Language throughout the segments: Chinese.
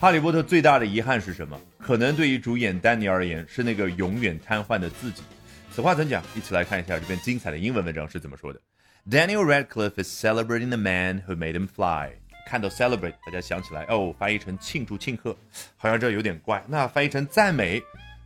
哈利波特最大的遗憾是什么？可能对于主演丹尼而言，是那个永远瘫痪的自己。此话怎讲？一起来看一下这篇精彩的英文文章是怎么说的。Daniel Radcliffe is celebrating the man who made him fly。看到 celebrate，大家想起来哦，翻译成庆祝庆贺，好像这有点怪。那翻译成赞美，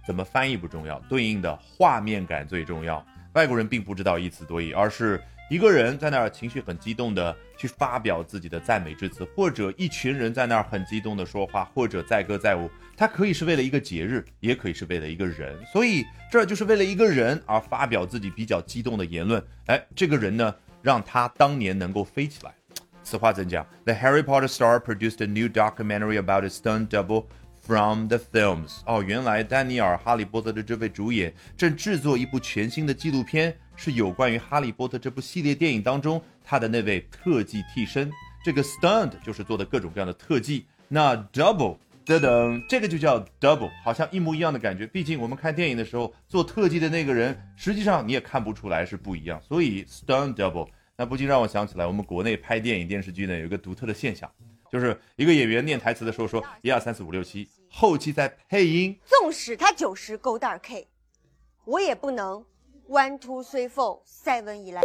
怎么翻译不重要，对应的画面感最重要。外国人并不知道一词多义，而是一个人在那儿情绪很激动的去发表自己的赞美之词，或者一群人在那儿很激动的说话，或者载歌载舞。它可以是为了一个节日，也可以是为了一个人。所以这就是为了一个人而发表自己比较激动的言论。哎，这个人呢，让他当年能够飞起来。此话怎讲？The Harry Potter star produced a new documentary about his stunt double from the films。哦，原来丹尼尔·哈利波特的这位主演正制作一部全新的纪录片，是有关于《哈利波特》这部系列电影当中他的那位特技替身。这个 stunt 就是做的各种各样的特技，那 double 等等，这个就叫 double，好像一模一样的感觉。毕竟我们看电影的时候，做特技的那个人，实际上你也看不出来是不一样，所以 stunt double。那不禁让我想起来，我们国内拍电影电视剧呢，有一个独特的现象，就是一个演员念台词的时候说一二三四五六七，后期再配音。纵使他九十勾蛋 K，我也不能 one two three four seven eleven。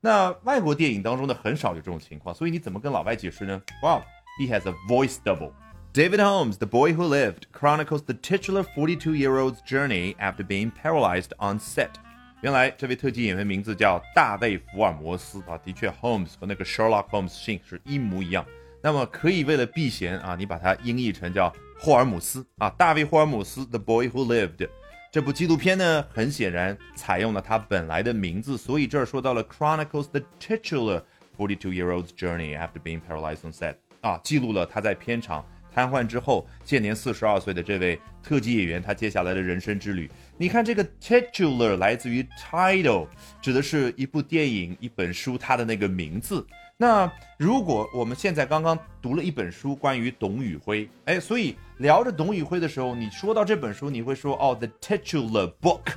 那外国电影当中呢，很少有这种情况，所以你怎么跟老外解释呢？Wow, he has a voice double. David Holmes, the boy who lived, chronicles the titular 42-year-old's journey after being paralyzed on set. 原来这位特技演员名字叫大卫·福尔摩斯啊，的确，Holmes 和那个 Sherlock Holmes 姓是一模一样。那么可以为了避嫌啊，你把它音译成叫霍尔姆斯啊，大卫·霍尔姆斯 The Boy Who Lived。这部纪录片呢，很显然采用了他本来的名字，所以这儿说到了 Chronicles the titular 42-year-old's journey after being paralyzed on set 啊，记录了他在片场。瘫痪之后，现年四十二岁的这位特技演员，他接下来的人生之旅。你看，这个 titular 来自于 title，指的是一部电影、一本书它的那个名字。那如果我们现在刚刚读了一本书，关于董宇辉，哎，所以聊着董宇辉的时候，你说到这本书，你会说哦，the titular book，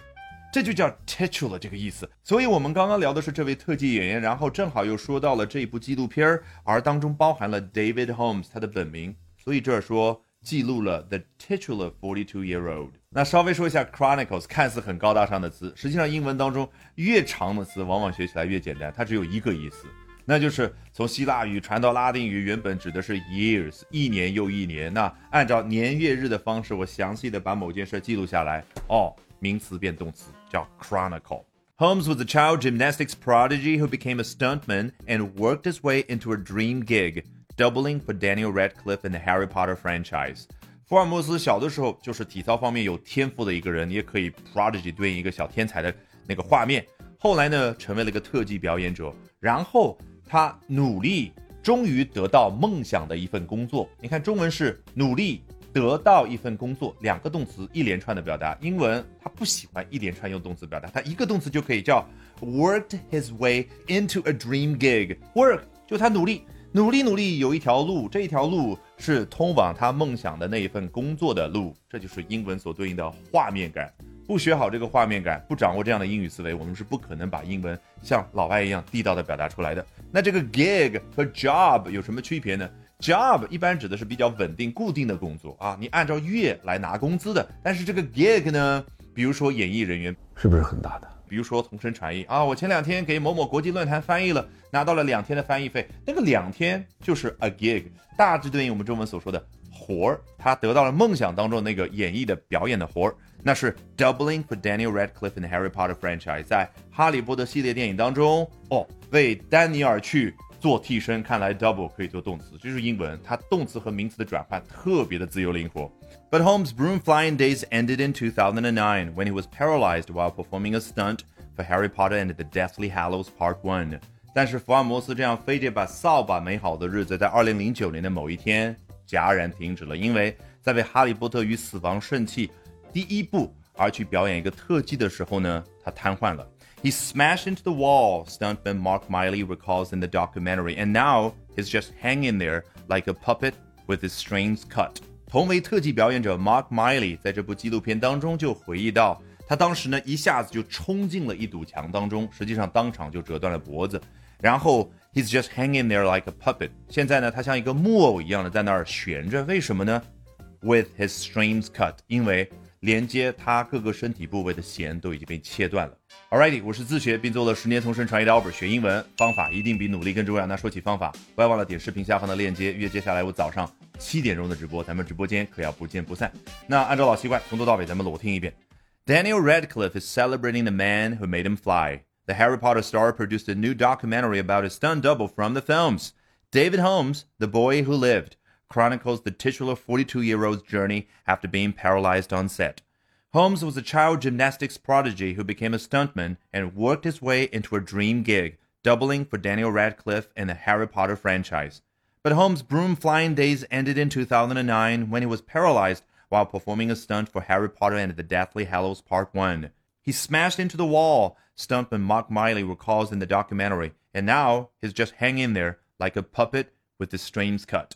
这就叫 titular 这个意思。所以我们刚刚聊的是这位特技演员，然后正好又说到了这一部纪录片儿，而当中包含了 David Holmes 他的本名。所以这儿说记录了 the titular forty-two-year-old。那稍微说一下 chronicles，看似很高大上的词，实际上英文当中越长的词往往学起来越简单，它只有一个意思，那就是从希腊语传到拉丁语，原本指的是 years，一年又一年。那按照年月日的方式，我详细的把某件事记录下来，哦，名词变动词叫 chronicle。Holmes was a child gymnastics prodigy who became a stuntman and worked his way into a dream gig. Doubling for Daniel Radcliffe in the Harry Potter franchise。福尔摩斯小的时候就是体操方面有天赋的一个人，也可以 prodigy 对应一个小天才的那个画面。后来呢，成为了一个特技表演者，然后他努力，终于得到梦想的一份工作。你看，中文是努力得到一份工作，两个动词一连串的表达。英文他不喜欢一连串用动词表达，他一个动词就可以叫 worked his way into a dream gig。work 就他努力。努力努力，有一条路，这一条路是通往他梦想的那一份工作的路，这就是英文所对应的画面感。不学好这个画面感，不掌握这样的英语思维，我们是不可能把英文像老外一样地道的表达出来的。那这个 gig 和 job 有什么区别呢？job 一般指的是比较稳定、固定的工作啊，你按照月来拿工资的。但是这个 gig 呢，比如说演艺人员，是不是很大的？比如说同声传译啊，我前两天给某某国际论坛翻译了，拿到了两天的翻译费，那个两天就是 a gig，大致对应我们中文所说的活儿。他得到了梦想当中那个演绎的表演的活儿，那是 doubling for Daniel Radcliffe in the Harry Potter franchise，在哈利波特系列电影当中哦，为丹尼尔去做替身。看来 double 可以做动词，这是英文，它动词和名词的转换特别的自由灵活。But Holmes' broom flying days ended in 2009 when he was paralyzed while performing a stunt for Harry Potter and the Deathly Hallows Part One。但是福尔摩斯这样飞这把扫把美好的日子，在2009年的某一天戛然停止了，因为在为《哈利波特与死亡圣器》 第一部而去表演一个特技的时候呢，他瘫痪了。He smashed into the wall, stuntman Mark Miley recalls in the documentary, and now he's just hanging there like a puppet with his strings cut. 同为特技表演者 Mark Miley 在这部纪录片当中就回忆到，他当时呢一下子就冲进了一堵墙当中，实际上当场就折断了脖子。然后 he's just hanging there like a puppet。现在呢，他像一个木偶一样的在那儿悬着。为什么呢 with his streams cut，因为 连接他各个身体部位的弦都已经被切断了。Alrighty，我是自学并做了十年同声传译的 Albert，学英文方法一定比努力更重要。那说起方法，不要忘了点视频下方的链接，约接下来我早上七点钟的直播，咱们直播间可要不见不散。那按照老习惯，从头到尾咱们裸听一遍。Daniel Radcliffe is celebrating the man who made him fly. The Harry Potter star produced a new documentary about his stunt double from the films. David Holmes, the boy who lived, chronicles the titular 42 year old's journey after being paralyzed on set. Holmes was a child gymnastics prodigy who became a stuntman and worked his way into a dream gig, doubling for Daniel Radcliffe in the Harry Potter franchise. But Holmes' broom flying days ended in 2009 when he was paralyzed while performing a stunt for Harry Potter and the Deathly Hallows Part 1. He smashed into the wall, stuntman Mark Miley recalls in the documentary, and now he's just hanging there like a puppet with the strings cut.